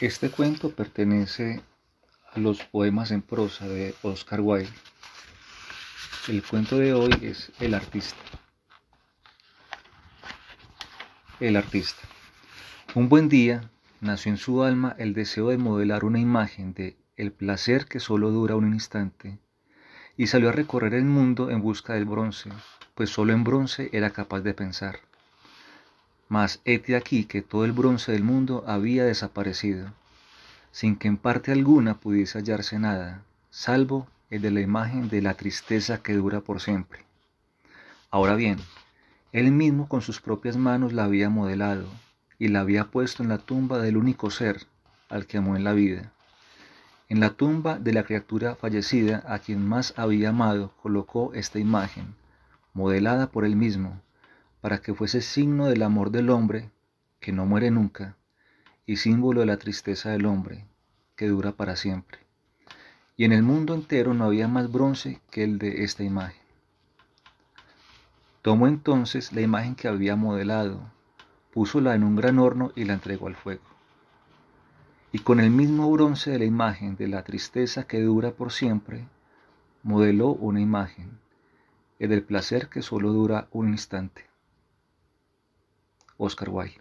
Este cuento pertenece a los poemas en prosa de Oscar Wilde. El cuento de hoy es El artista. El artista. Un buen día nació en su alma el deseo de modelar una imagen de el placer que solo dura un instante y salió a recorrer el mundo en busca del bronce, pues solo en bronce era capaz de pensar. Mas hete aquí que todo el bronce del mundo había desaparecido, sin que en parte alguna pudiese hallarse nada, salvo el de la imagen de la tristeza que dura por siempre. Ahora bien, él mismo con sus propias manos la había modelado y la había puesto en la tumba del único ser al que amó en la vida. En la tumba de la criatura fallecida a quien más había amado colocó esta imagen, modelada por él mismo, para que fuese signo del amor del hombre, que no muere nunca, y símbolo de la tristeza del hombre, que dura para siempre. Y en el mundo entero no había más bronce que el de esta imagen. Tomó entonces la imagen que había modelado, púsola en un gran horno y la entregó al fuego. Y con el mismo bronce de la imagen de la tristeza que dura por siempre, modeló una imagen, el del placer que solo dura un instante. Oscar Wilde.